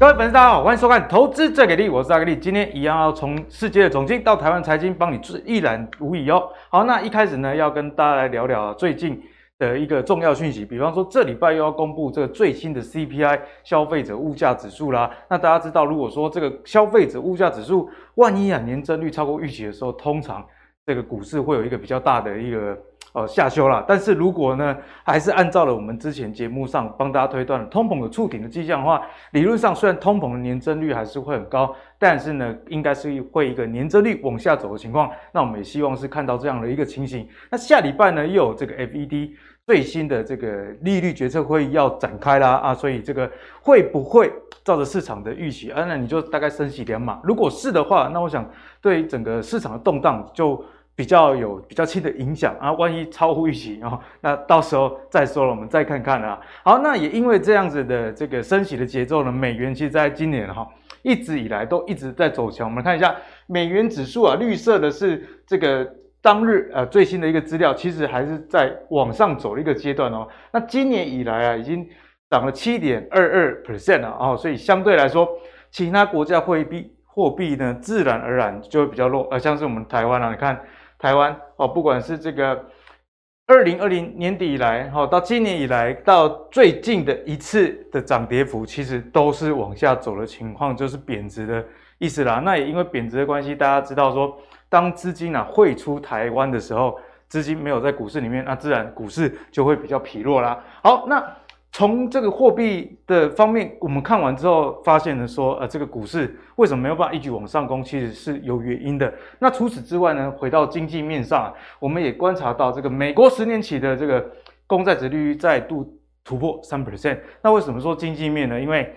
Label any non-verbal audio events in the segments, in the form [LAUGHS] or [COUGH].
各位粉丝，大家好，欢迎收看《投资最给力》，我是阿格力。今天一样要从世界的总经到台湾财经，帮你一览无遗哦。好，那一开始呢，要跟大家来聊聊最近的一个重要讯息，比方说这礼拜又要公布这个最新的 CPI 消费者物价指数啦。那大家知道，如果说这个消费者物价指数万一啊年增率超过预期的时候，通常这个股市会有一个比较大的一个。呃，下修了，但是如果呢，还是按照了我们之前节目上帮大家推断的通膨的触顶的迹象的话，理论上虽然通膨的年增率还是会很高，但是呢，应该是会一个年增率往下走的情况。那我们也希望是看到这样的一个情形。那下礼拜呢，又有这个 FED 最新的这个利率决策会议要展开啦啊，所以这个会不会照着市场的预期啊？那你就大概升息两码。如果是的话，那我想对整个市场的动荡就。比较有比较轻的影响啊，万一超乎预期哦，[LAUGHS] 那到时候再说了，我们再看看啊。好，那也因为这样子的这个升息的节奏呢，美元其实在今年哈一直以来都一直在走强。我们看一下美元指数啊，绿色的是这个当日呃最新的一个资料，其实还是在往上走的一个阶段哦。那今年以来啊，已经涨了七点二二 percent 了哦，所以相对来说，其他国家货币货币呢，自然而然就会比较弱，呃，像是我们台湾啊，你看。台湾哦，不管是这个二零二零年底以来，哈，到今年以来，到最近的一次的涨跌幅，其实都是往下走的情况，就是贬值的意思啦。那也因为贬值的关系，大家知道说，当资金啊汇出台湾的时候，资金没有在股市里面，那自然股市就会比较疲弱啦。好，那。从这个货币的方面，我们看完之后发现呢，说呃，这个股市为什么没有办法一举往上攻，其实是有原因的。那除此之外呢，回到经济面上，我们也观察到这个美国十年期的这个公债殖率再度突破三 percent。那为什么说经济面呢？因为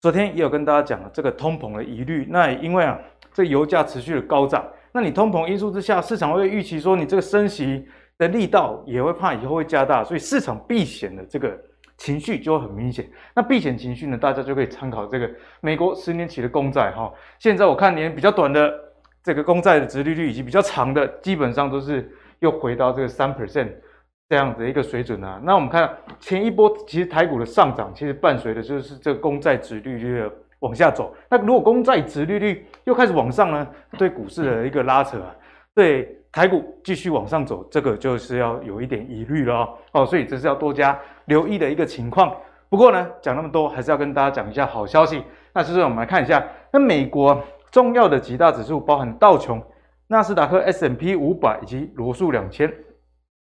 昨天也有跟大家讲了这个通膨的疑虑。那因为啊，这油价持续的高涨，那你通膨因素之下，市场会预期说你这个升息的力道也会怕以后会加大，所以市场避险的这个。情绪就会很明显，那避险情绪呢？大家就可以参考这个美国十年期的公债哈。现在我看连比较短的这个公债的殖利率，以及比较长的，基本上都是又回到这个三 percent 这样子的一个水准啊。那我们看前一波其实台股的上涨，其实伴随的就是这个公债殖利率的往下走。那如果公债殖利率又开始往上呢？对股市的一个拉扯啊，对。台股继续往上走，这个就是要有一点疑虑了哦，哦，所以这是要多加留意的一个情况。不过呢，讲那么多，还是要跟大家讲一下好消息。那就是我们来看一下，那美国重要的几大指数，包含道琼、纳斯达克、S M P 五百以及罗素两千，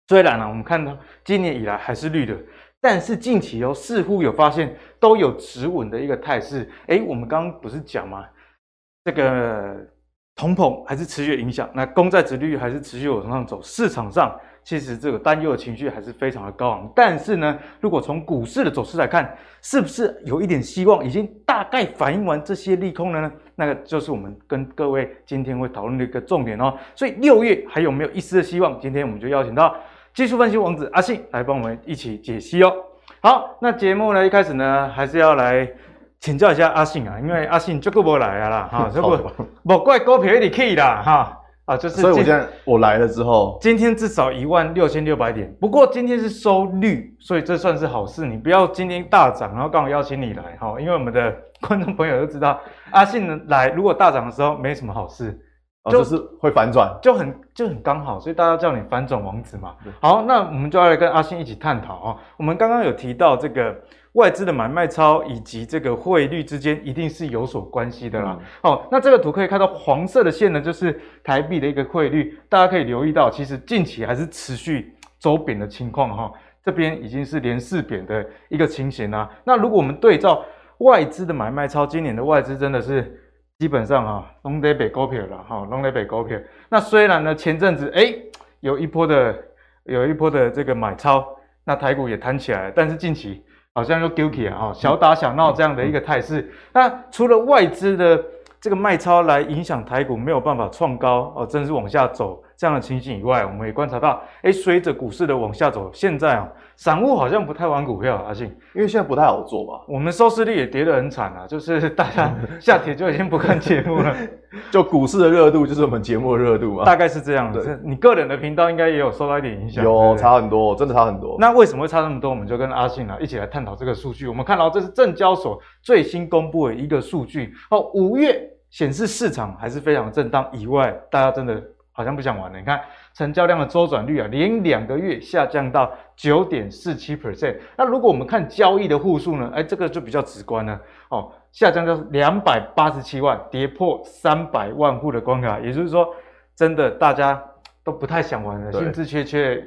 虽然呢，我们看到今年以来还是绿的，但是近期哦，似乎有发现都有止稳的一个态势。诶，我们刚刚不是讲吗？这个。通膨还是持续影响，那公债殖利率还是持续往上走，市场上其实这个担忧的情绪还是非常的高昂。但是呢，如果从股市的走势来看，是不是有一点希望已经大概反映完这些利空了呢？那个就是我们跟各位今天会讨论的一个重点哦。所以六月还有没有一丝的希望？今天我们就邀请到技术分析王子阿信来帮我们一起解析哦。好，那节目呢一开始呢还是要来。请教一下阿信啊，因为阿信这个不来啊啦，哈，这个不怪股票一直起啦，哈，啊，就是。所以我现在我来了之后，今天至少一万六千六百点，不过今天是收绿，所以这算是好事。你不要今天大涨，然后刚好邀请你来，哈，因为我们的 [LAUGHS] 观众朋友都知道，阿信来如果大涨的时候没什么好事，就、哦、是会反转，就很就很刚好，所以大家叫你反转王子嘛。好，那我们就要来跟阿信一起探讨啊。我们刚刚有提到这个。外资的买卖超以及这个汇率之间一定是有所关系的啦。嗯、哦，那这个图可以看到黄色的线呢，就是台币的一个汇率。大家可以留意到，其实近期还是持续走贬的情况哈、哦。这边已经是连四贬的一个情形啦。那如果我们对照外资的买卖超，今年的外资真的是基本上啊，拢在买股票了哈，拢在买股票。那虽然呢，前阵子诶有一波的有一波的这个买超，那台股也弹起来了，但是近期。好像又丢起啊，小打小闹这样的一个态势。那除了外资的这个卖超来影响台股没有办法创高哦，真是往下走这样的情形以外，我们也观察到，哎，随着股市的往下走，现在啊，散户好像不太玩股票，阿信，因为现在不太好做嘛。我们收视率也跌得很惨啊，就是大家下帖就已经不看节目了，[LAUGHS] 就股市的热度就是我们节目的热度嘛，大概是这样的。你个人的频道应该也有受到一点影响，有差很多，真的差很多。那为什么会差那么多？我们就跟阿信啊一起来探讨这个数据。我们看到这是证交所最新公布的一个数据，哦，五月。显示市场还是非常震荡，以外，大家真的好像不想玩了。你看成交量的周转率啊，连两个月下降到九点四七 percent。那如果我们看交易的户数呢？哎，这个就比较直观了哦，下降到两百八十七万，跌破三百万户的关卡。也就是说，真的大家都不太想玩了，兴致缺缺。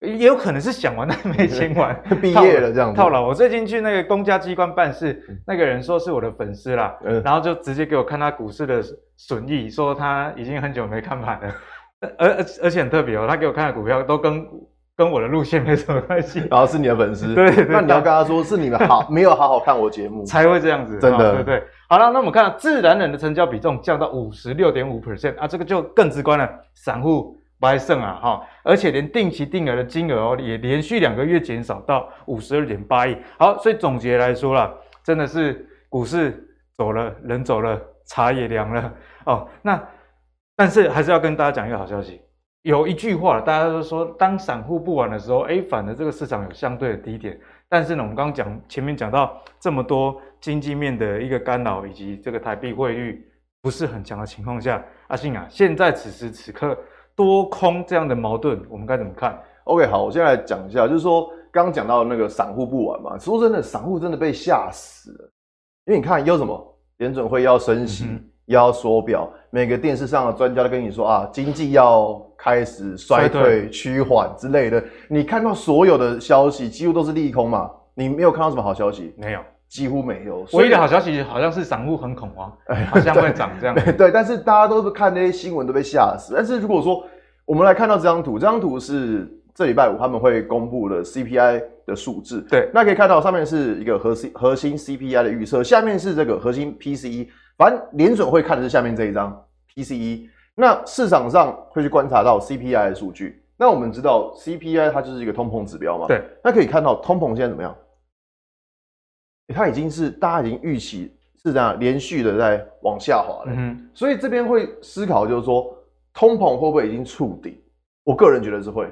也有可能是想玩但没钱玩，[LAUGHS] 毕业了这样子套牢。我最近去那个公家机关办事，那个人说是我的粉丝啦，嗯、然后就直接给我看他股市的损益，说他已经很久没看盘了，[LAUGHS] 而而而且很特别哦，他给我看的股票都跟跟我的路线没什么关系。然 [LAUGHS] 后是你的粉丝，对，对，那你要跟他说是你们好没有好好看我节目才会这样子，真的，对，对对。好了，那我们看自然人的成交比重降到五十六点五 percent 啊，这个就更直观了，散户。不还剩啊哈，而且连定期定额的金额哦，也连续两个月减少到五十二点八亿。好，所以总结来说啦，真的是股市走了，人走了，茶也凉了哦。那但是还是要跟大家讲一个好消息，有一句话，大家都说，当散户不玩的时候，哎，反而这个市场有相对的低点。但是呢，我们刚刚讲前面讲到这么多经济面的一个干扰，以及这个台币汇率不是很强的情况下，阿信啊，现在此时此刻。多空这样的矛盾，我们该怎么看？OK，好，我现在来讲一下，就是说刚刚讲到那个散户不玩嘛，说真的，散户真的被吓死了，因为你看要什么联准会要升息，嗯、要缩表，每个电视上的专家都跟你说啊，经济要开始衰退趋缓之类的，你看到所有的消息几乎都是利空嘛，你没有看到什么好消息？没有。几乎没有，唯一的好消息好像是散户很恐慌，好像会涨这样。[LAUGHS] 对，对，但是大家都是看那些新闻都被吓死。但是如果说我们来看到这张图，这张图是这礼拜五他们会公布的 CPI 的数字。对，那可以看到上面是一个核心核心 CPI 的预测，下面是这个核心 PCE。反正联准会看的是下面这一张 PCE。那市场上会去观察到 CPI 的数据。那我们知道 CPI 它就是一个通膨指标嘛。对，那可以看到通膨现在怎么样？它已经是大家已经预期是这样连续的在往下滑了，嗯、所以这边会思考就是说，通膨会不会已经触底？我个人觉得是会，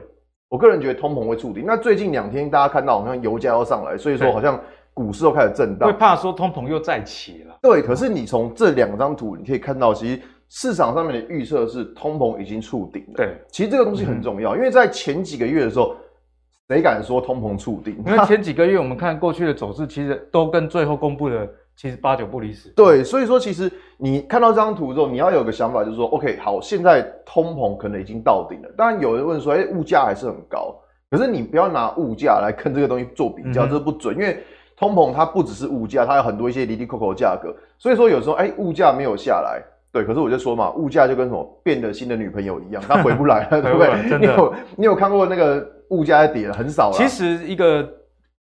我个人觉得通膨会触底。那最近两天大家看到好像油价要上来，所以说好像股市又开始震荡，会怕说通膨又再起了。对，可是你从这两张图你可以看到，其实市场上面的预测是通膨已经触顶了。对，其实这个东西很重要，嗯、因为在前几个月的时候。谁敢说通膨触顶？因为前几个月我们看过去的走势，其实都跟最后公布的其实八九不离十。对，所以说其实你看到这张图之后，你要有个想法，就是说，OK，好，现在通膨可能已经到顶了。当然有人问说，哎，物价还是很高，可是你不要拿物价来跟这个东西做比较，这不准，因为通膨它不只是物价，它有很多一些哩哩抠抠价格。所以说有时候，哎，物价没有下来，对，可是我就说嘛，物价就跟什么变了心的女朋友一样，它回不来了，[LAUGHS] 对不对？你有你有看过那个？物价跌了很少了。其实一个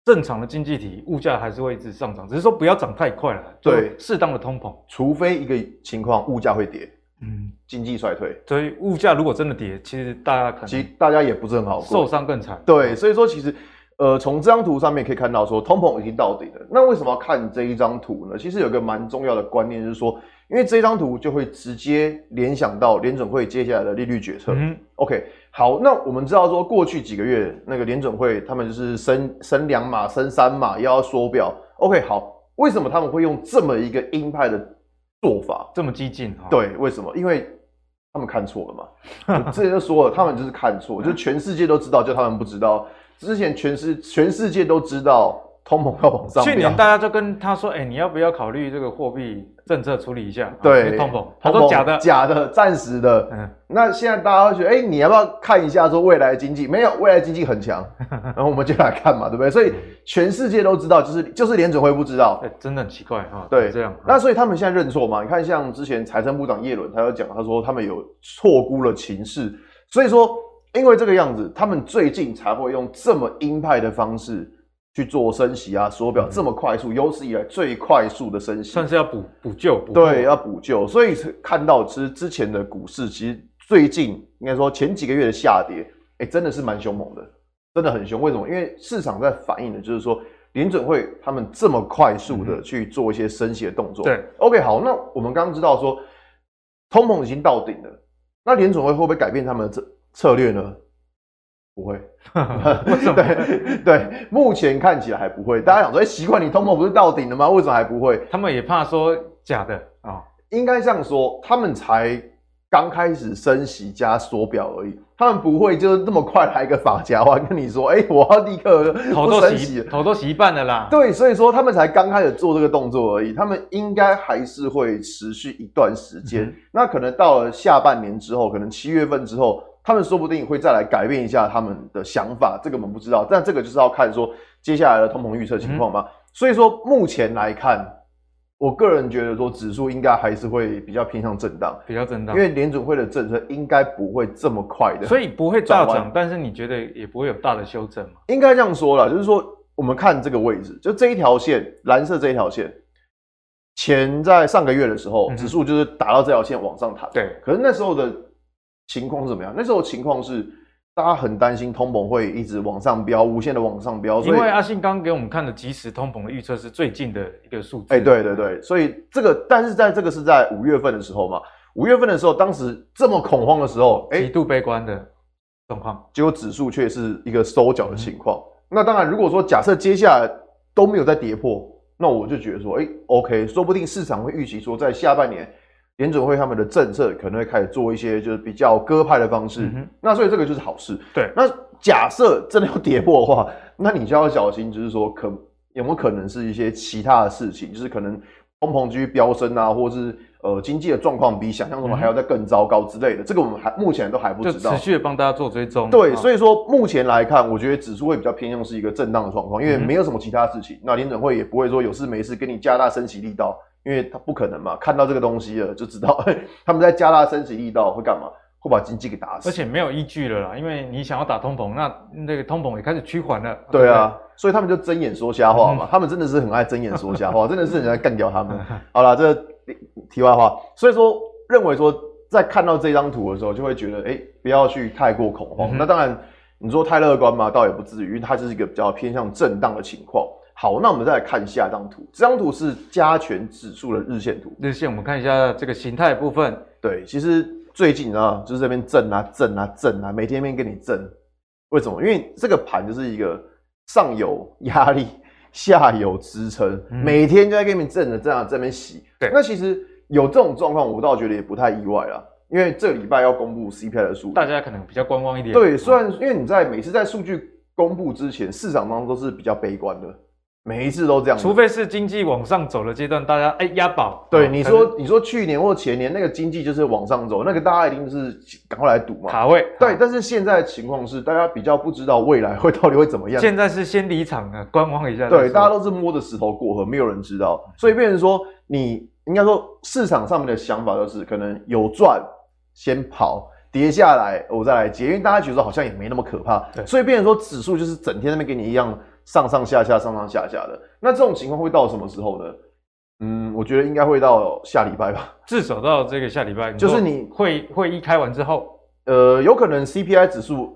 正常的经济体，物价还是会一直上涨，只是说不要涨太快了。对，适当的通膨，除非一个情况物价会跌，嗯，经济衰退。所以物价如果真的跌，其实大家可能其实大家也不是很好受伤更惨。对，所以说其实呃，从这张图上面可以看到说通膨已经到底了。那为什么要看这一张图呢？其实有个蛮重要的观念就是说，因为这张图就会直接联想到联准会接下来的利率决策。嗯，OK。好，那我们知道说，过去几个月那个联准会他们就是升升两码、升三码，又要缩表。OK，好，为什么他们会用这么一个鹰派的做法，这么激进？对，为什么？因为他们看错了嘛。我之前就说了，他们就是看错，就全世界都知道，就他们不知道。之前全世全世界都知道。通膨要往上，去年大家就跟他说：“哎、欸，你要不要考虑这个货币政策处理一下？”对，通膨，他说假的，假的，暂时的。嗯，那现在大家会觉得：“哎、欸，你要不要看一下说未来的经济？”没有，未来经济很强。[LAUGHS] 然后我们就来看嘛，对不对？所以全世界都知道，就是就是联准会不知道。真的很奇怪哈。对，这样。那所以他们现在认错嘛？你看，像之前财政部长叶伦，他有讲，他说他们有错估了情势。所以说，因为这个样子，他们最近才会用这么鹰派的方式。去做升息啊，缩表这么快速，有史以来最快速的升息，算是要补补救，补对，要补救。所以看到其实之前的股市其实最近应该说前几个月的下跌，哎、欸，真的是蛮凶猛的，真的很凶。为什么？因为市场在反映的就是说，联准会他们这么快速的去做一些升息的动作。对，OK，好，那我们刚刚知道说，通膨已经到顶了，那联准会会不会改变他们的策策略呢？不会，[LAUGHS] 为什么？对对，目前看起来还不会。大家想说，哎，习惯你通膨不是到顶了吗？为什么还不会？他们也怕说假的啊、哦，应该这样说，他们才刚开始升息加缩表而已，他们不会就是这么快来一个发夹弯跟你说，哎，我要立刻头都洗，头都洗一半了啦。对，所以说他们才刚开始做这个动作而已，他们应该还是会持续一段时间。嗯、那可能到了下半年之后，可能七月份之后。他们说不定会再来改变一下他们的想法，这个我们不知道，但这个就是要看说接下来的通膨预测情况嘛。嗯、所以说目前来看，我个人觉得说指数应该还是会比较偏向震荡，比较震荡，因为联准会的政策应该不会这么快的，所以不会大涨，但是你觉得也不会有大的修正吗？应该这样说了，就是说我们看这个位置，就这一条线，蓝色这一条线，前在上个月的时候，指数就是打到这条线往上弹，对，可是那时候的。情况是怎么样？那时候情况是大家很担心通膨会一直往上飙，无限的往上飙。因为阿信刚给我们看的即时通膨的预测是最近的一个数字。哎、欸，对对对，所以这个，但是在这个是在五月份的时候嘛，五月份的时候，当时这么恐慌的时候，哎、欸，极度悲观的状况，结果指数却是一个收缴的情况。嗯、那当然，如果说假设接下来都没有再跌破，那我就觉得说，哎、欸，OK，说不定市场会预期说，在下半年。联准会他们的政策可能会开始做一些就是比较鸽派的方式，嗯、那所以这个就是好事。对，那假设真的要跌破的话，[LAUGHS] 那你就要小心，就是说可有没有可能是一些其他的事情，就是可能通膨继续飙升啊，或者是呃经济的状况比想象中还要再更糟糕之类的。嗯、这个我们还目前都还不知道。持续的帮大家做追踪。对，所以说目前来看，我觉得指数会比较偏向是一个震荡的状况，因为没有什么其他事情。嗯、那联准会也不会说有事没事跟你加大升息力道。因为他不可能嘛，看到这个东西了就知道 [LAUGHS] 他们在加大升息力道会干嘛，会把经济给打死，而且没有依据了啦。因为你想要打通膨，那那个通膨也开始趋缓了。对啊，所以他们就睁眼说瞎话嘛。他们真的是很爱睁眼说瞎话，[LAUGHS] 真的是人家干掉他们。好了，这个题外话。所以说，认为说在看到这张图的时候，就会觉得，哎，不要去太过恐慌。那当然，你说太乐观嘛，倒也不至于，因为它就是一个比较偏向震荡的情况。好，那我们再来看下一张图。这张图是加权指数的日线图。日线，我们看一下这个形态部分。对，其实最近啊，就是这边震啊震啊震啊，每天天跟你震。为什么？因为这个盘就是一个上有压力，下有支撑，嗯、每天就在给你震的这样这边洗。对，那其实有这种状况，我倒觉得也不太意外啦。因为这个礼拜要公布 CPI 的数据，大家可能比较观望一点。对，虽然因为你在每次在数据公布之前，市场当中都是比较悲观的。每一次都这样，除非是经济往上走的阶段，大家哎押宝。对，你说你说去年或前年那个经济就是往上走，那个大家一定是赶快来赌嘛。卡位。对，但是现在的情况是，大家比较不知道未来会到底会怎么样。现在是先离场啊，观望一下。对，大家都是摸着石头过河，没有人知道，所以变成说，你应该说市场上面的想法就是，可能有赚先跑，跌下来我再来接，因为大家觉得好像也没那么可怕。对，所以变成说指数就是整天那边给你一样。上上下下，上上下下的，那这种情况会到什么时候呢？嗯，我觉得应该会到下礼拜吧，至少到这个下礼拜，就是你会会议开完之后，呃，有可能 CPI 指数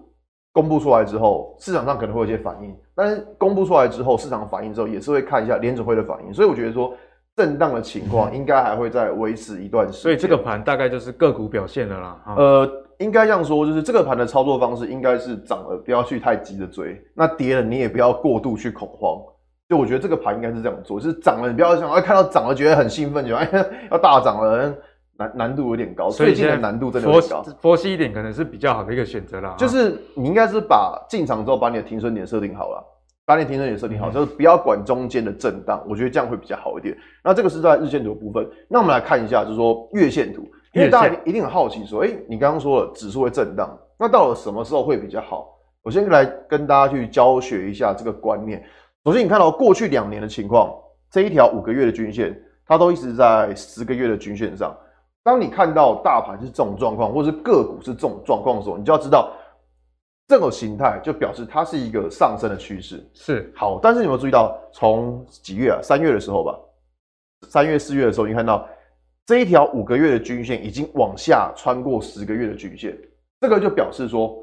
公布出来之后，市场上可能会有一些反应，但是公布出来之后，市场反应之后也是会看一下联准会的反应，所以我觉得说震荡的情况应该还会再维持一段时间，所以这个盘大概就是个股表现了啦，呃。应该这样说，就是这个盘的操作方式应该是涨了不要去太急着追，那跌了你也不要过度去恐慌。就我觉得这个盘应该是这样做，就是涨了你不要想，哎，看到涨了觉得很兴奋，觉得哎要大涨了，难难度有点高。所以现在难度真的有点高，佛系一点可能是比较好的一个选择啦。就是你应该是把进场之后把你的停损点设定好了，把你停损点设定好，就是不要管中间的震荡，我觉得这样会比较好一点。那这个是在日线图的部分，那我们来看一下，就是说月线图。因为大家一定很好奇，说，哎，你刚刚说了指数会震荡，那到了什么时候会比较好？我先来跟大家去教学一下这个观念。首先，你看到过去两年的情况，这一条五个月的均线，它都一直在十个月的均线上。当你看到大盘是这种状况，或者是个股是这种状况的时候，你就要知道，这种形态就表示它是一个上升的趋势。是好，但是你有没有注意到，从几月啊？三月的时候吧，三月、四月的时候，你看到。这一条五个月的均线已经往下穿过十个月的均线，这个就表示说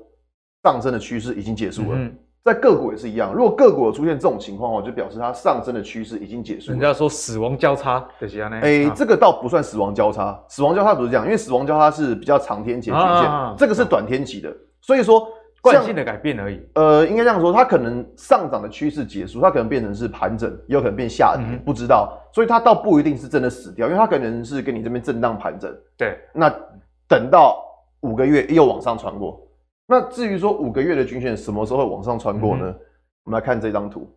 上升的趋势已经结束了。嗯、在个股也是一样，如果个股有出现这种情况的话，就表示它上升的趋势已经结束了。人家说死亡交叉的这样呢？哎，这个倒不算死亡交叉，死亡交叉不是这样，因为死亡交叉是比较长天期的均线，啊、这个是短天期的，所以说。惯性的改变而已。呃，应该这样说，它可能上涨的趋势结束，它可能变成是盘整，也有可能变下跌，嗯、不知道。所以它倒不一定是真的死掉，因为它可能是跟你这边震荡盘整。对。那等到五个月又往上穿过，那至于说五个月的均线什么时候会往上穿过呢？嗯、我们来看这张图，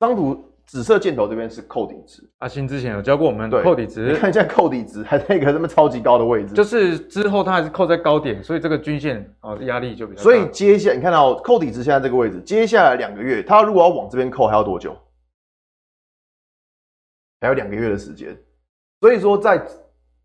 这张图。紫色箭头这边是扣底值，阿信之前有教过我们扣底值，你看一下扣底值还在一个这么超级高的位置，就是之后它还是扣在高点，所以这个均线哦压力就比较大。所以接下来你看到扣底值现在这个位置，接下来两个月它如果要往这边扣还要多久？还有两个月的时间，所以说在。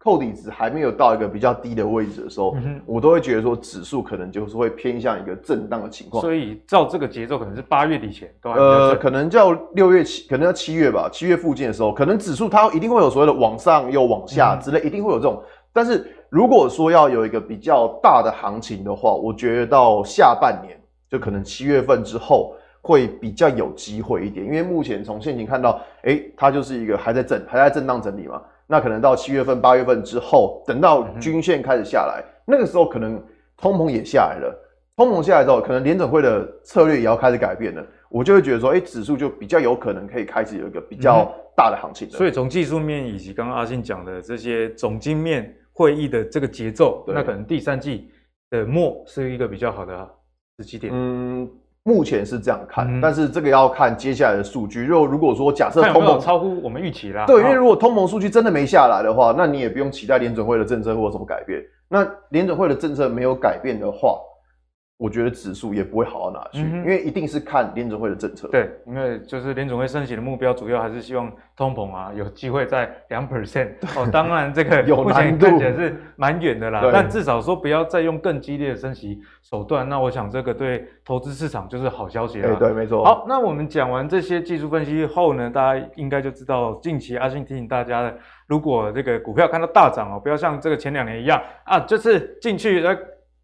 扣底值还没有到一个比较低的位置的时候，嗯、我都会觉得说指数可能就是会偏向一个震荡的情况。所以照这个节奏，可能是八月底前呃，可能叫六月七，可能要七月吧，七月附近的时候，可能指数它一定会有所谓的往上又往下之类，嗯、一定会有这种。但是如果说要有一个比较大的行情的话，我觉得到下半年就可能七月份之后会比较有机会一点，因为目前从现情看到，哎、欸，它就是一个还在震，还在震荡整理嘛。那可能到七月份、八月份之后，等到均线开始下来，嗯、那个时候可能通膨也下来了。通膨下来之后，可能联准会的策略也要开始改变了。我就会觉得说，哎、欸，指数就比较有可能可以开始有一个比较大的行情。所以从技术面以及刚刚阿信讲的这些总经面会议的这个节奏，那可能第三季的末是一个比较好的时机点。嗯。目前是这样看，嗯、但是这个要看接下来的数据。如果如果说假设通膨超乎我们预期啦，对，因为如果通膨数据真的没下来的话，那你也不用期待联准会的政策会有什么改变。那联准会的政策没有改变的话，我觉得指数也不会好到哪去，嗯、因为一定是看联准会的政策。对，因为就是联准会升息的目标，主要还是希望通膨啊有机会在两 percent。哦，当然这个目前看起来是蛮远的啦，但至少说不要再用更激烈的升息手段。那我想这个对投资市场就是好消息了。对，没错。好，那我们讲完这些技术分析后呢，大家应该就知道近期阿信提醒大家的，如果这个股票看到大涨哦，不要像这个前两年一样啊，就是进去呃。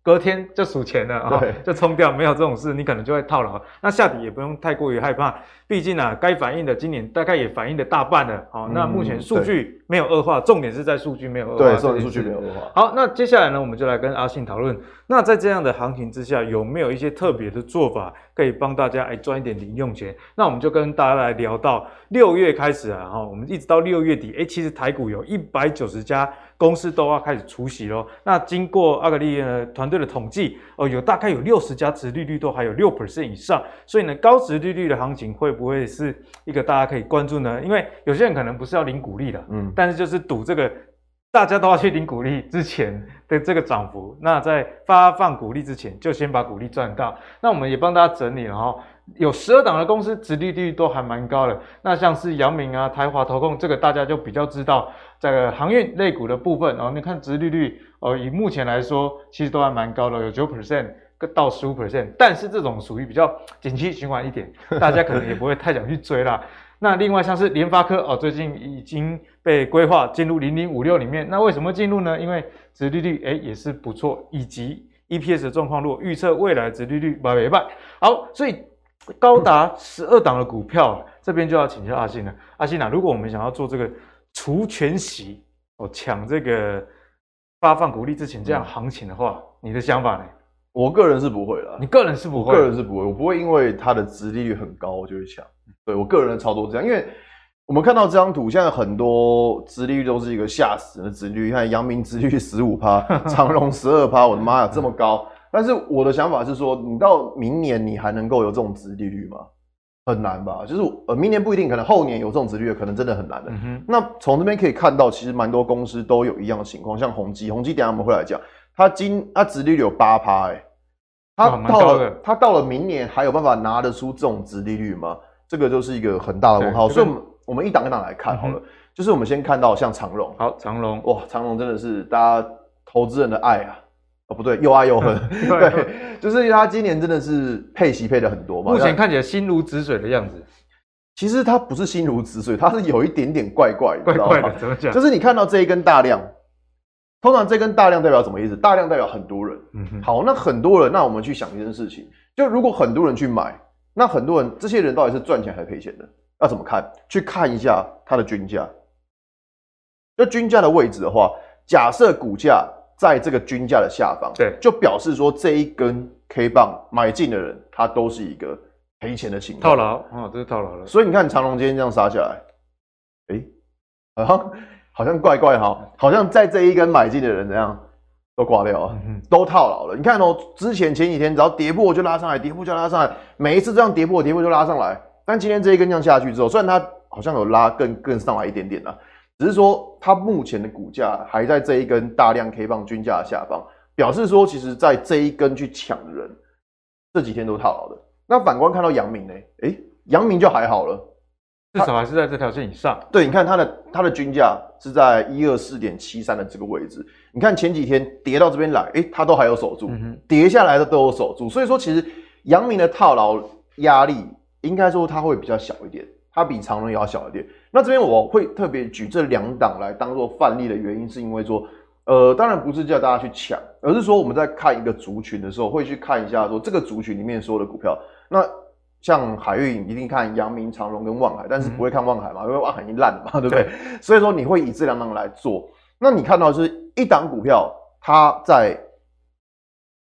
隔天就数钱了啊，对就冲掉，没有这种事，你可能就会套牢。那下底也不用太过于害怕，毕竟啊，该反映的今年大概也反映的大半了。好，那目前数据没有恶化，重点是在数据没有恶化。对，重点数据没有恶化。好，那接下来呢，我们就来跟阿信讨论。那在这样的行情之下，有没有一些特别的做法可以帮大家来赚一点零用钱？那我们就跟大家来聊到六月开始啊，哈，我们一直到六月底，哎，其实台股有一百九十家。公司都要开始除息喽。那经过阿格利呃团队的统计，哦，有大概有六十家殖利率都还有六 percent 以上，所以呢，高值利率的行情会不会是一个大家可以关注呢？因为有些人可能不是要领股利的，嗯，但是就是赌这个大家都要去领股利之前的这个涨幅。那在发放股利之前，就先把股利赚到。那我们也帮大家整理了哈。有十二档的公司，殖利率都还蛮高的。那像是阳明啊、台华投控，这个大家就比较知道，在航运类股的部分哦，你看殖利率哦，以目前来说，其实都还蛮高的，有九 percent 到十五 percent。但是这种属于比较景气循环一点，[LAUGHS] 大家可能也不会太想去追啦。那另外像是联发科哦，最近已经被规划进入零零五六里面。那为什么进入呢？因为殖利率诶也是不错，以及 EPS 的状况，如果预测未来殖利率百倍半，好，所以。高达十二档的股票，这边就要请教阿信了。阿信啊，如果我们想要做这个除权息哦，抢这个发放股利之前这样行情的话，嗯、你的想法呢？我个人是不会啦。你个人是不会？我个人是不会，我不会因为它的殖利率很高我就去抢。对我个人的操作这样，因为我们看到这张图，现在很多殖利率都是一个吓死人的殖利率，你看阳明殖利率十五趴，[LAUGHS] 长荣十二趴，我的妈呀，这么高！但是我的想法是说，你到明年你还能够有这种殖利率吗？很难吧？就是呃，明年不一定，可能后年有这种殖利率，可能真的很难的。嗯、那从这边可以看到，其实蛮多公司都有一样的情况，像宏基，宏基等下我们会来讲，它今它殖利率有八趴，哎，它到了它到了明年还有办法拿得出这种殖利率吗？这个就是一个很大的问号。所以，我们我们一档一档来看好了，嗯、就是我们先看到像长荣，好，长荣哇，长荣真的是大家投资人的爱啊。哦，不对，又爱又恨。[LAUGHS] 对，就是他今年真的是配息配的很多嘛。目前看起来心如止水的样子。其实它不是心如止水，它是有一点点怪怪的，怪怪的，怎么讲？就是你看到这一根大量，通常这根大量代表什么意思？大量代表很多人。嗯哼，好，那很多人，那我们去想一件事情，就如果很多人去买，那很多人，这些人到底是赚钱还是赔钱的？要怎么看？去看一下它的均价。就均价的位置的话，假设股价在这个均价的下方，对，就表示说这一根 K 棒买进的人，他都是一个赔钱的情况。套牢啊，这是套牢了。所以你看长荣今天这样杀下来，哎、欸，好像好像怪怪哈，好像在这一根买进的人怎样都挂掉了，嗯、都套牢了。你看哦、喔，之前前几天只要跌破就拉上来，跌破就拉上来，每一次这样跌破跌破就拉上来。但今天这一根这样下去之后，虽然它好像有拉更更上来一点点了。只是说，它目前的股价还在这一根大量 K 棒均价的下方，表示说，其实在这一根去抢的人，这几天都套牢的。那反观看到阳明呢？诶，阳明就还好了，至少还是在这条线以上。对，你看它的它的均价是在一二四点七三的这个位置。你看前几天跌到这边来，诶，它都还有守住，跌下来的都有守住。所以说，其实阳明的套牢压力，应该说它会比较小一点。它比长荣也要小一点。那这边我会特别举这两档来当做范例的原因，是因为说，呃，当然不是叫大家去抢，而是说我们在看一个族群的时候，会去看一下说这个族群里面所有的股票。那像海运一定看阳明、长荣跟望海，但是不会看望海嘛，因为望海已经烂了嘛，对不对？对。所以说你会以这两档来做。那你看到是一档股票，它在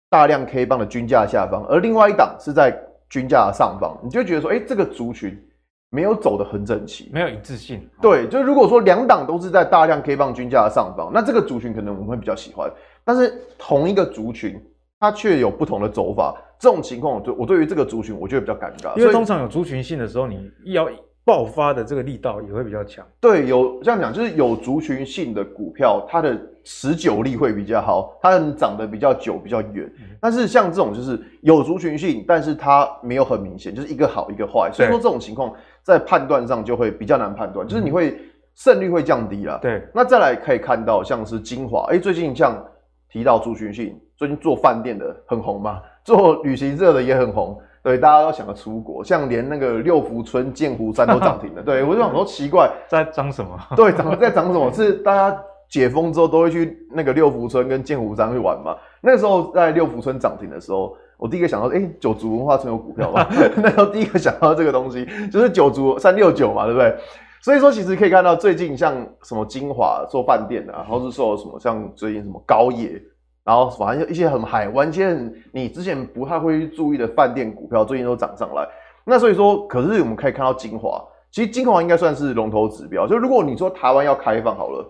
大量 K 棒的均价下方，而另外一档是在均价的上方，你就觉得说，哎，这个族群。没有走得很整齐，没有一致性。对，就如果说两档都是在大量 K 棒均价的上方，那这个族群可能我们会比较喜欢。但是同一个族群，它却有不同的走法，这种情况，我对我对于这个族群，我觉得比较尴尬。因为通常有族群性的时候，你要爆发的这个力道也会比较强。对，有这样讲，就是有族群性的股票，它的持久力会比较好，它能长得比较久、比较远。但是像这种就是有族群性，但是它没有很明显，就是一个好一个坏。所以说这种情况。在判断上就会比较难判断，就是你会胜率会降低了。对，那再来可以看到像是精华，哎，最近像提到族群性，最近做饭店的很红嘛，做旅行社的也很红，对，大家都想要出国，像连那个六福村、剑湖山都涨停了。对，[LAUGHS] 我就想说奇怪，在涨什么？对，涨在涨什么？是大家解封之后都会去那个六福村跟剑湖山去玩嘛？那时候在六福村涨停的时候。我第一个想到，哎、九族文化村有股票吗？[LAUGHS] 那时候第一个想到这个东西，就是九族三六九嘛，对不对？所以说，其实可以看到，最近像什么晶华做饭店的，然后是说什么像最近什么高野，然后反正一些很海湾，一些你之前不太会注意的饭店股票，最近都涨上来。那所以说，可是我们可以看到晶华，其实晶华应该算是龙头指标。就如果你说台湾要开放好了，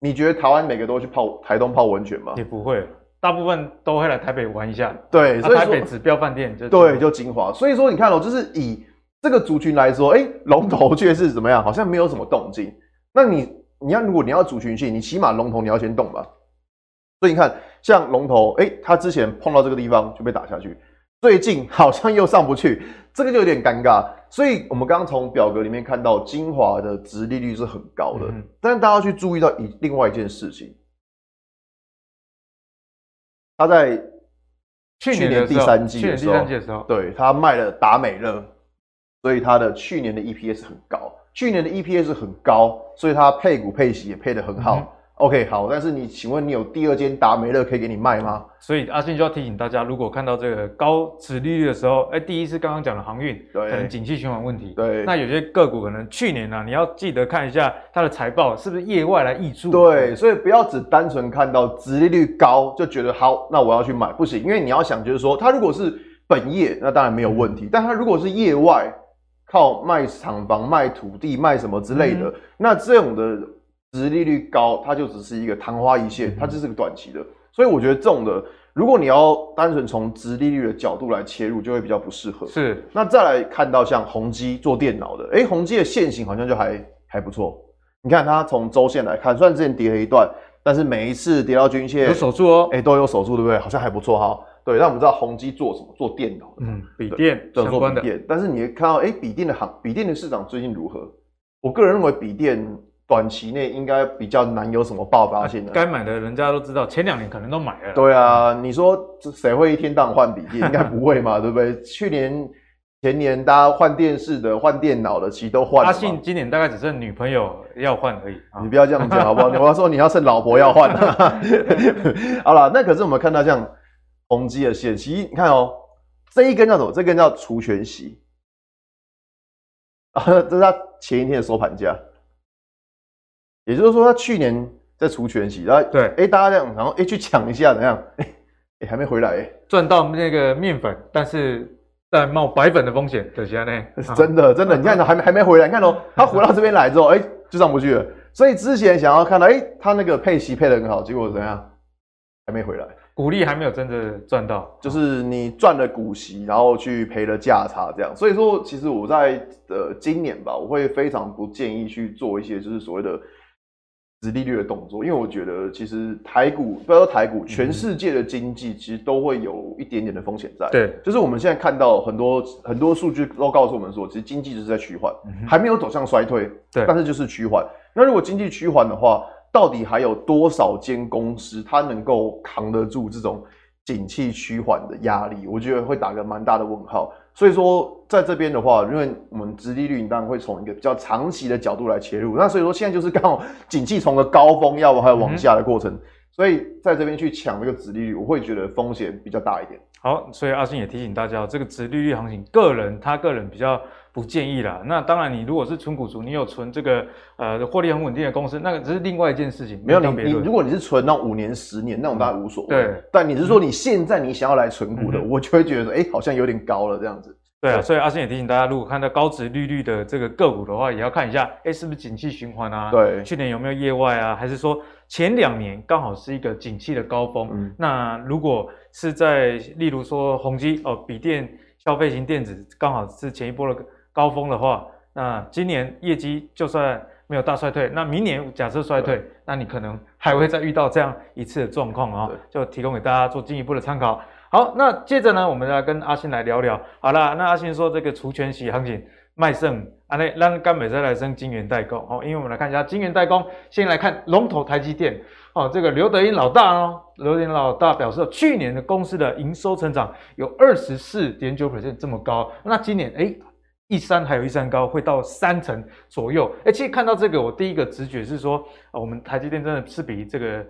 你觉得台湾每个都去泡台东泡温泉吗？也不会。大部分都会来台北玩一下，对，所以、啊、台北指标饭店就对，就精华。所以说你看哦、喔，就是以这个族群来说，哎、欸，龙头却是怎么样？好像没有什么动静。那你你要如果你要族群性，你起码龙头你要先动吧。所以你看，像龙头，哎、欸，它之前碰到这个地方就被打下去，最近好像又上不去，这个就有点尴尬。所以我们刚刚从表格里面看到，精华的值利率是很高的，嗯、但是大家要去注意到一另外一件事情。他在去年第三季的时候，对，他卖了达美乐，所以他的去年的 EPS 很高。去年的 EPS 很高，所以他配股配息也配得很好。嗯 OK，好，但是你请问你有第二间达美乐可以给你卖吗？所以阿信就要提醒大家，如果看到这个高殖利率的时候，哎、欸，第一是刚刚讲的航运，对，可能景气循环问题，对，那有些个股可能去年呢、啊，你要记得看一下它的财报是不是业外来溢出，对，所以不要只单纯看到殖利率高就觉得好，那我要去买，不行，因为你要想就是说，它如果是本业，那当然没有问题，嗯、但它如果是业外靠卖厂房、卖土地、卖什么之类的，嗯、那这种的。殖利率高，它就只是一个昙花一现，它就是个短期的，所以我觉得这种的，如果你要单纯从殖利率的角度来切入，就会比较不适合。是，那再来看到像宏基做电脑的，哎，宏基的线型好像就还还不错。你看它从周线来看，虽然之前跌了一段，但是每一次跌到均线有守住哦，哎，都有守住，对不对？好像还不错哈。对，那我们知道宏基做什么？做电脑的，嗯，笔电做笔电。但是你会看到，哎，笔电的行，笔电的市场最近如何？我个人认为笔电。短期内应该比较难有什么爆发性的。该买的人家都知道，前两年可能都买了。对啊，你说谁会一天到晚换笔电？应该不会嘛，[LAUGHS] 对不对？去年前年大家换电视的、换电脑的，其实都换了。阿信今年大概只剩女朋友要换而已。你不要这样讲好不好？[LAUGHS] 我要说你要剩老婆要换。[LAUGHS] 好了，那可是我们看到像宏基的线，其实你看哦，这一根叫什么？这根叫除权息啊，这是它前一天的收盘价。也就是说，他去年在除权息，然后对，哎、欸，大家这样，然后哎、欸、去抢一下，怎样？哎、欸，还没回来、欸，赚到那个面粉，但是。在冒白粉的风险，可惜呢，[LAUGHS] 真的真的，你看还没还没回来，你看哦，[LAUGHS] 他回到这边来之后，哎，就上不去了。所以之前想要看到，哎，他那个配息配的很好，结果怎样？还没回来，股利还没有真的赚到，就是你赚了股息，然后去赔了价差，这样。所以说，其实我在呃今年吧，我会非常不建议去做一些就是所谓的。殖利率的动作，因为我觉得其实台股，不要说台股，全世界的经济其实都会有一点点的风险在。对，就是我们现在看到很多很多数据都告诉我们说，其实经济就是在趋缓，还没有走向衰退。对，但是就是趋缓。那如果经济趋缓的话，到底还有多少间公司它能够扛得住这种景气趋缓的压力？我觉得会打个蛮大的问号。所以说，在这边的话，因为我们殖利率，你当然会从一个比较长期的角度来切入。那所以说，现在就是刚好景气从个高峰要还有往下的过程，嗯、所以在这边去抢这个殖利率，我会觉得风险比较大一点。好，所以阿信也提醒大家，这个殖利率行情，个人他个人比较不建议啦。那当然，你如果是存股族，你有存这个呃获利很稳定的公司，那个只是另外一件事情。没有你你，如果你是存那五年、十年那种，当然无所谓。对，但你是说你现在你想要来存股的，嗯、我就会觉得说，哎、欸，好像有点高了这样子。对啊，所以阿信也提醒大家，如果看到高值利率的这个个股的话，也要看一下，哎，是不是景气循环啊？对，去年有没有业外啊？还是说前两年刚好是一个景气的高峰？嗯，那如果是在例如说宏基哦，笔电、消费型电子刚好是前一波的高峰的话，那今年业绩就算没有大衰退，那明年假设衰退，那你可能还会再遇到这样一次的状况啊，就提供给大家做进一步的参考。好，那接着呢，我们来跟阿信来聊聊。好啦，那阿信说这个除权息行情卖剩，啊，那让甘美再来升晶圆代工。哦，因为我们来看一下晶圆代工，先来看龙头台积电。哦，这个刘德英老大哦，刘德英老大表示，去年的公司的营收成长有二十四点九 percent 这么高，那今年诶一山还有一山高，会到三成左右。诶，其实看到这个，我第一个直觉是说，啊，我们台积电真的是比这个。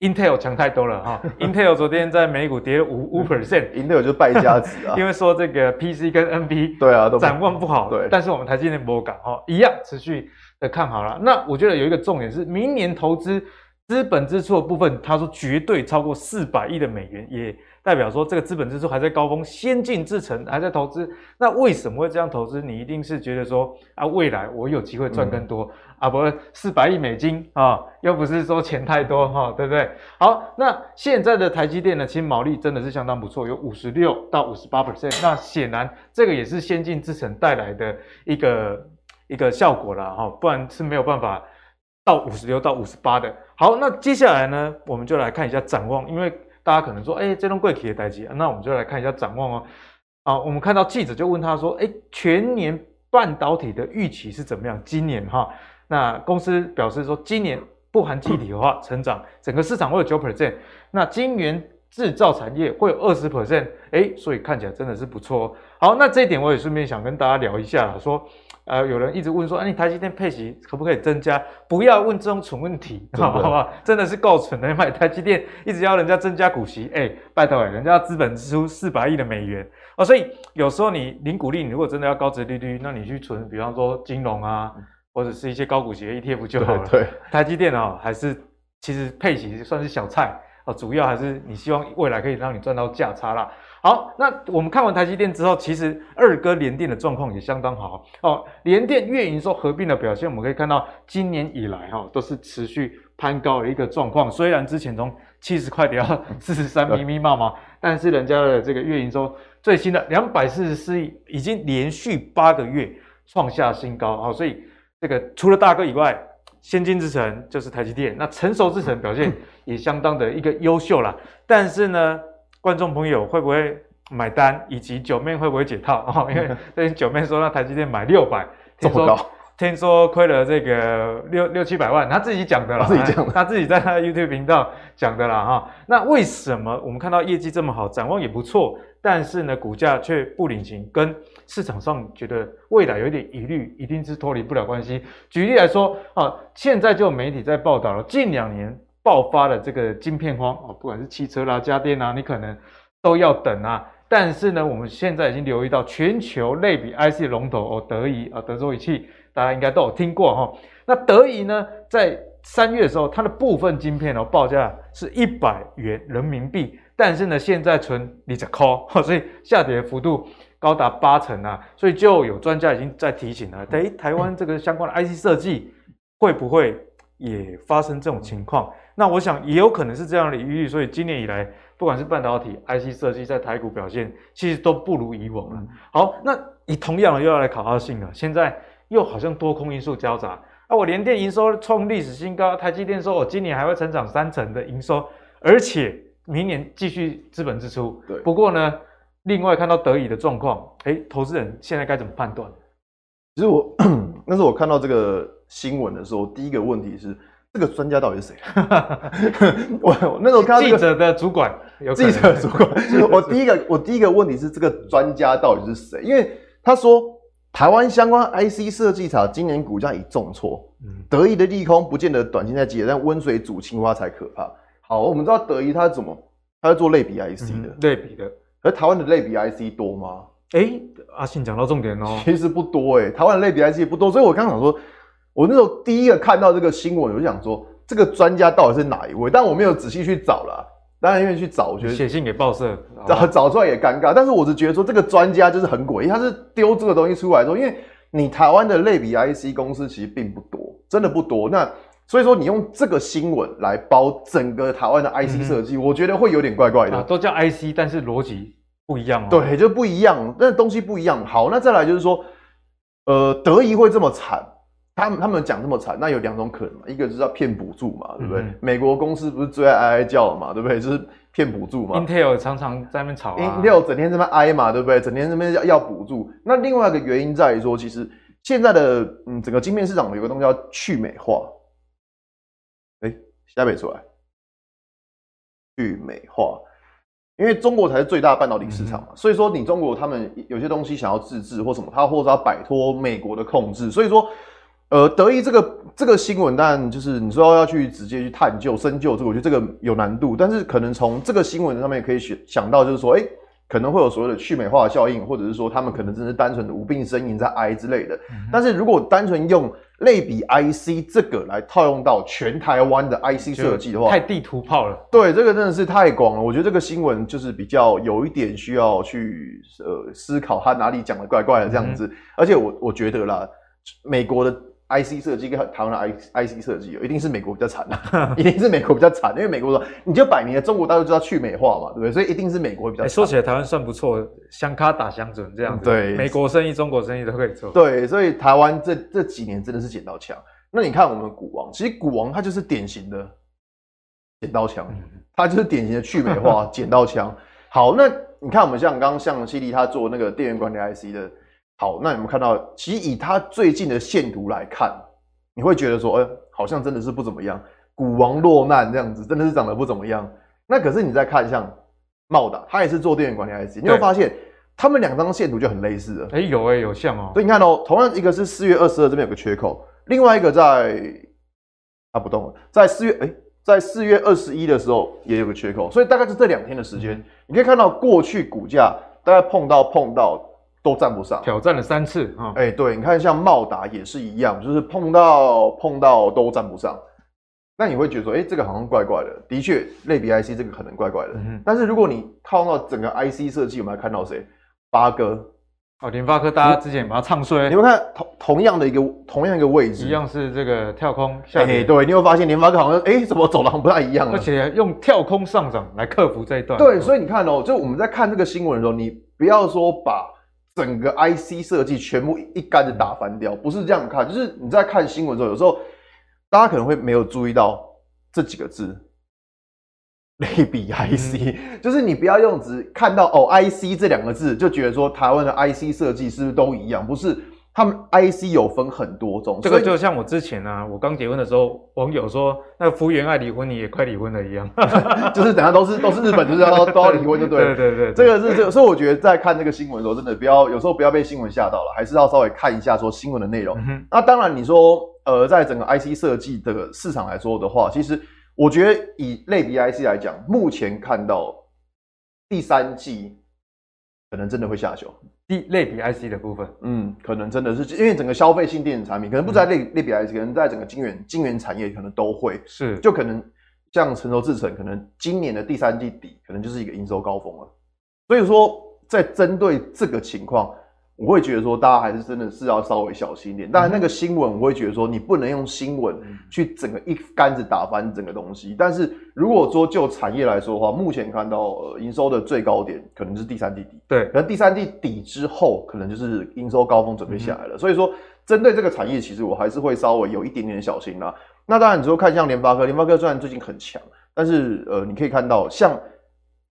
Intel 强太多了哈，[LAUGHS] Intel 昨天在美股跌了五五 [LAUGHS] percent，Intel 就败家子啊，[LAUGHS] 因为说这个 PC 跟 NB 对啊都展望不好，对，但是我们台积电不敢哈，一样持续的看好了。那我觉得有一个重点是，明年投资资本支出的部分，他说绝对超过四百亿的美元，也代表说这个资本支出还在高峰，先进制程还在投资。那为什么会这样投资？你一定是觉得说啊，未来我有机会赚更多。嗯啊，不，四百亿美金啊，又不是说钱太多哈，对不对？好，那现在的台积电呢，其实毛利真的是相当不错，有五十六到五十八 percent。那显然这个也是先进制程带来的一个一个效果了哈，不然是没有办法到五十六到五十八的。好，那接下来呢，我们就来看一下展望，因为大家可能说，哎，这种贵企的台积，那我们就来看一下展望哦。啊，我们看到记者就问他说，哎，全年半导体的预期是怎么样？今年哈？那公司表示说，今年不含气体的话，成长整个市场会有九 percent，那晶圆制造产业会有二十 percent，哎，所以看起来真的是不错。好，那这一点我也顺便想跟大家聊一下，说，呃，有人一直问说，哎，你台积电配息可不可以增加？不要问这种蠢问题，好不好？真的是够蠢的，买台积电一直要人家增加股息，哎，拜托哎，人家资本支出四百亿的美元哦，所以有时候你零股利，你如果真的要高值利率，那你去存，比方说金融啊。或者是一些高股息的 ETF 就好了。对，对台积电哦，还是其实配息算是小菜哦，主要还是你希望未来可以让你赚到价差啦。好，那我们看完台积电之后，其实二哥联电的状况也相当好哦。联电月营收合并的表现，我们可以看到今年以来哈都是持续攀高的一个状况。虽然之前从七十块跌到四十三，密密麻麻，但是人家的这个月营收最新的两百四十四亿，已经连续八个月创下新高啊，所以。这个除了大哥以外，先进制程就是台积电，那成熟制程 [LAUGHS] 表现也相当的一个优秀啦。但是呢，观众朋友会不会买单，以及九妹会不会解套啊？因为 [LAUGHS] 最近九妹说让台积电买六百，听说听说亏了这个六六七百万，他自己讲的啦，自己讲的，他自己在他的 YouTube 频道讲的啦哈。那为什么我们看到业绩这么好，展望也不错，但是呢，股价却不领情，跟市场上觉得未来有一点疑虑，一定是脱离不了关系。举例来说啊，现在就有媒体在报道了，近两年爆发了这个晶片荒啊，不管是汽车啦、家电啊，你可能都要等啊。但是呢，我们现在已经留意到全球类比 IC 龙头哦，德仪啊，德州仪器，大家应该都有听过哈。那德仪呢，在三月的时候，它的部分晶片哦，报价是一百元人民币，但是呢，现在存二十块，[LAUGHS] 所以下跌幅度高达八成啊。所以就有专家已经在提醒了，哎，台湾这个相关的 IC 设计会不会也发生这种情况？那我想也有可能是这样的疑虑，所以今年以来。不管是半导体、IC 设计，在台股表现其实都不如以往了。好，那你同样的又要来考二信了。现在又好像多空因素交杂啊！我联电营收创历史新高，台积电说我今年还会成长三成的营收，而且明年继续资本支出。对。不过呢，另外看到德仪的状况，哎，投资人现在该怎么判断？其实我 [CLEARS THROAT] 那时候我看到这个新闻的时候，第一个问题是。这个专家到底是谁？我我那时候看到、这个、记者的主管，记者的主管。我第一个我第一个问题是这个专家到底是谁？因为他说台湾相关 IC 设计厂今年股价已重挫，德仪的利空不见得短期在解，但温水煮青蛙才可怕。好，我们知道德仪它是怎么，它是做类比 IC 的，嗯、类比的。而台湾的类比 IC 多吗？哎，阿信讲到重点哦，[LAUGHS] 其实不多哎，台湾的类比 IC 不多，所以我刚想说。我那时候第一个看到这个新闻，我就想说，这个专家到底是哪一位？但我没有仔细去找啦。当然，愿意去找，我觉得写信给报社 [LAUGHS] 找找出来也尴尬。但是我是觉得说，这个专家就是很诡异，他是丢这个东西出来说，因为你台湾的类比 IC 公司其实并不多，真的不多。那所以说，你用这个新闻来包整个台湾的 IC 设计，嗯，我觉得会有点怪怪的。都叫 IC，但是逻辑不一样哦。对，就不一样，但是东西不一样。好，那再来就是说，呃，德仪会这么惨。他们他们讲这么惨，那有两种可能嘛，一个就是要骗补助嘛，对不对？嗯、美国公司不是最爱哀哀叫的嘛，对不对？就是骗补助嘛。Intel 常常在那边吵啊，Intel 整天在那边哀嘛，对不对？整天在那边要要补助。那另外一个原因在于说，其实现在的嗯整个晶片市场有个东西叫去美化。哎，下面出来，去美化，因为中国才是最大的半导体市场嘛，嗯、所以说你中国他们有些东西想要自制或什么，他或者要摆脱美国的控制，所以说。呃，德意这个这个新闻，当然就是你说要去直接去探究、深究这个，我觉得这个有难度。但是可能从这个新闻上面可以想想到，就是说，哎，可能会有所谓的去美化的效应，或者是说他们可能真是单纯的无病呻吟在哀之类的。嗯、但是如果单纯用类比 IC 这个来套用到全台湾的 IC 设计的话，太地图炮了。对，这个真的是太广了。我觉得这个新闻就是比较有一点需要去呃思考，他哪里讲的怪怪的这样子。嗯、而且我我觉得啦，美国的。IC 设计跟台湾的 I IC 设计，一定是美国比较惨啊，[LAUGHS] 一定是美国比较惨，因为美国说你就摆明了中国大陆就要去美化嘛，对不对？所以一定是美国比较惨。说起来台湾算不错，相卡打相准这样子，对，美国生意、中国生意都可以做。对，所以台湾这这几年真的是捡到枪。那你看我们股王，其实股王他就是典型的剪刀枪，他就是典型的去美化 [LAUGHS] 剪刀枪。好，那你看我们像刚刚像犀利他做那个电源管理 IC 的。好，那你们看到，其实以它最近的线图来看，你会觉得说，哎、欸，好像真的是不怎么样，股王落难这样子，真的是长得不怎么样。那可是你再看像茂达，它也是做电源管理 IC，你会发现他们两张线图就很类似了。哎、欸，有哎、欸，有像哦。所以你看哦，同样一个是四月二十二这边有个缺口，另外一个在它不动了，在四月哎、欸，在四月二十一的时候也有个缺口，所以大概是这两天的时间，你可以看到过去股价大概碰到碰到。都站不上，挑战了三次啊！哎、欸，对，你看像茂达也是一样，就是碰到碰到都站不上。那你会觉得说，哎、欸，这个好像怪怪的。的确，类比 IC 这个可能怪怪的。嗯、但是如果你套到整个 IC 设计，有没有看到谁？八哥哦，联发科，大家之前把它唱衰。你会看同同样的一个同样一个位置，一样是这个跳空下跌。对，你会发现联发科好像哎、欸，怎么走廊不太一样了？而且用跳空上涨来克服这一段。对，所以你看哦，就我们在看这个新闻的时候，你不要说把。整个 IC 设计全部一竿子打翻掉，不是这样看，就是你在看新闻的时候，有时候大家可能会没有注意到这几个字，类比 IC，、嗯、就是你不要用只看到哦 IC 这两个字就觉得说台湾的 IC 设计是不是都一样？不是，他们 IC 有分很多种，这个就像我之前呢、啊，我刚结婚的时候，网友说那个福原爱离婚，你也快离婚了一样，[LAUGHS] 就是等下都是都是日本，就是要都要离婚就对了。[LAUGHS] 对对对，对，这个是这个，所以我觉得在看这个新闻的时候，真的不要有时候不要被新闻吓到了，还是要稍微看一下说新闻的内容。嗯、那当然你说呃，在整个 IC 设计的市场来说的话，其实我觉得以类比 IC 来讲，目前看到第三季可能真的会下修。第类比 IC 的部分，嗯，可能真的是因为整个消费性电子产品，可能不在类类比 IC，可能在整个晶圆晶圆产业可能都会是，就可能像成熟制程，可能今年的第三季底，可能就是一个营收高峰了。所以说，在针对这个情况。我会觉得说，大家还是真的是要稍微小心一点。当然，那个新闻我会觉得说，你不能用新闻去整个一竿子打翻整个东西。但是如果说就产业来说的话，目前看到呃营收的最高点可能是第三季底，对，可能第三季底之后，可能就是营收高峰准备下来了。所以说，针对这个产业，其实我还是会稍微有一点点小心啦。那当然，你说看像联发科，联发科虽然最近很强，但是呃，你可以看到像。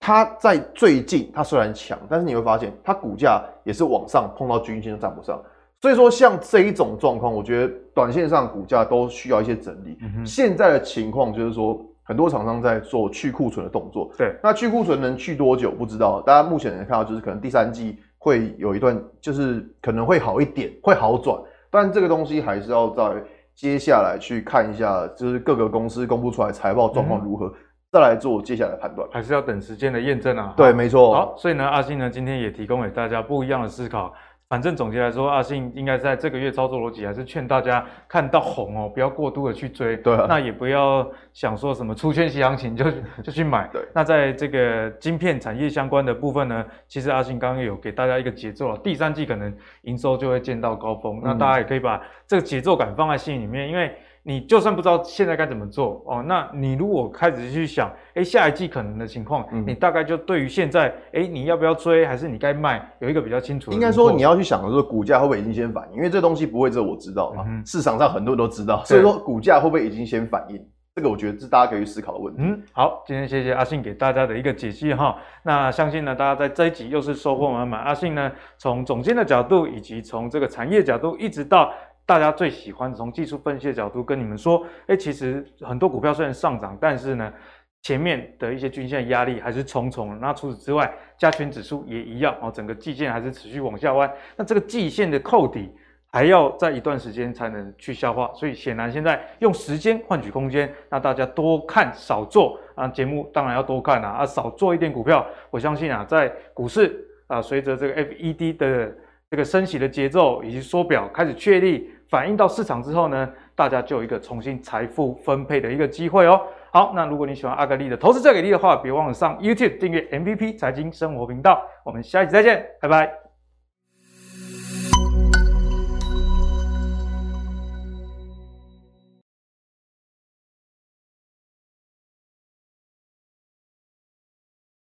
它在最近，它虽然强，但是你会发现它股价也是往上碰到均线都站不上。所以说，像这一种状况，我觉得短线上股价都需要一些整理。嗯、现在的情况就是说，很多厂商在做去库存的动作。对，那去库存能去多久不知道。大家目前能看到就是可能第三季会有一段，就是可能会好一点，会好转。但这个东西还是要在接下来去看一下，就是各个公司公布出来财报状况如何。嗯再来做接下来的判断，还是要等时间的验证啊。对，没错。好，所以呢，阿信呢今天也提供给大家不一样的思考。反正总结来说，阿信应该在这个月操作逻辑还是劝大家看到红哦，不要过度的去追。对、啊，那也不要想说什么出圈息行情就 [LAUGHS] 就去买。对，那在这个晶片产业相关的部分呢，其实阿信刚刚有给大家一个节奏了，第三季可能营收就会见到高峰。嗯、那大家也可以把这个节奏感放在心里面，因为。你就算不知道现在该怎么做哦，那你如果开始去想，哎，下一季可能的情况，嗯、你大概就对于现在，哎，你要不要追，还是你该卖，有一个比较清楚的。应该说你要去想的是股价会不会已经先反应，因为这东西不会只有我知道嘛、嗯，市场上很多人都知道，所以说股价会不会已经先反应，这个我觉得是大家可以去思考的问题。嗯，好，今天谢谢阿信给大家的一个解析哈，那相信呢，大家在这一集又是收获满满。阿信呢，从总监的角度，以及从这个产业角度，一直到。大家最喜欢从技术分析的角度跟你们说，哎，其实很多股票虽然上涨，但是呢，前面的一些均线压力还是重重。那除此之外，加权指数也一样哦，整个季线还是持续往下弯。那这个季线的扣底还要在一段时间才能去消化，所以显然现在用时间换取空间。那大家多看少做啊，节目当然要多看啊，啊，少做一点股票。我相信啊，在股市啊，随着这个 FED 的。这个升息的节奏以及缩表开始确立，反映到市场之后呢，大家就有一个重新财富分配的一个机会哦。好，那如果你喜欢阿格力的投资最给力的话，别忘了上 YouTube 订阅 MVP 财经生活频道。我们下一集再见，拜拜。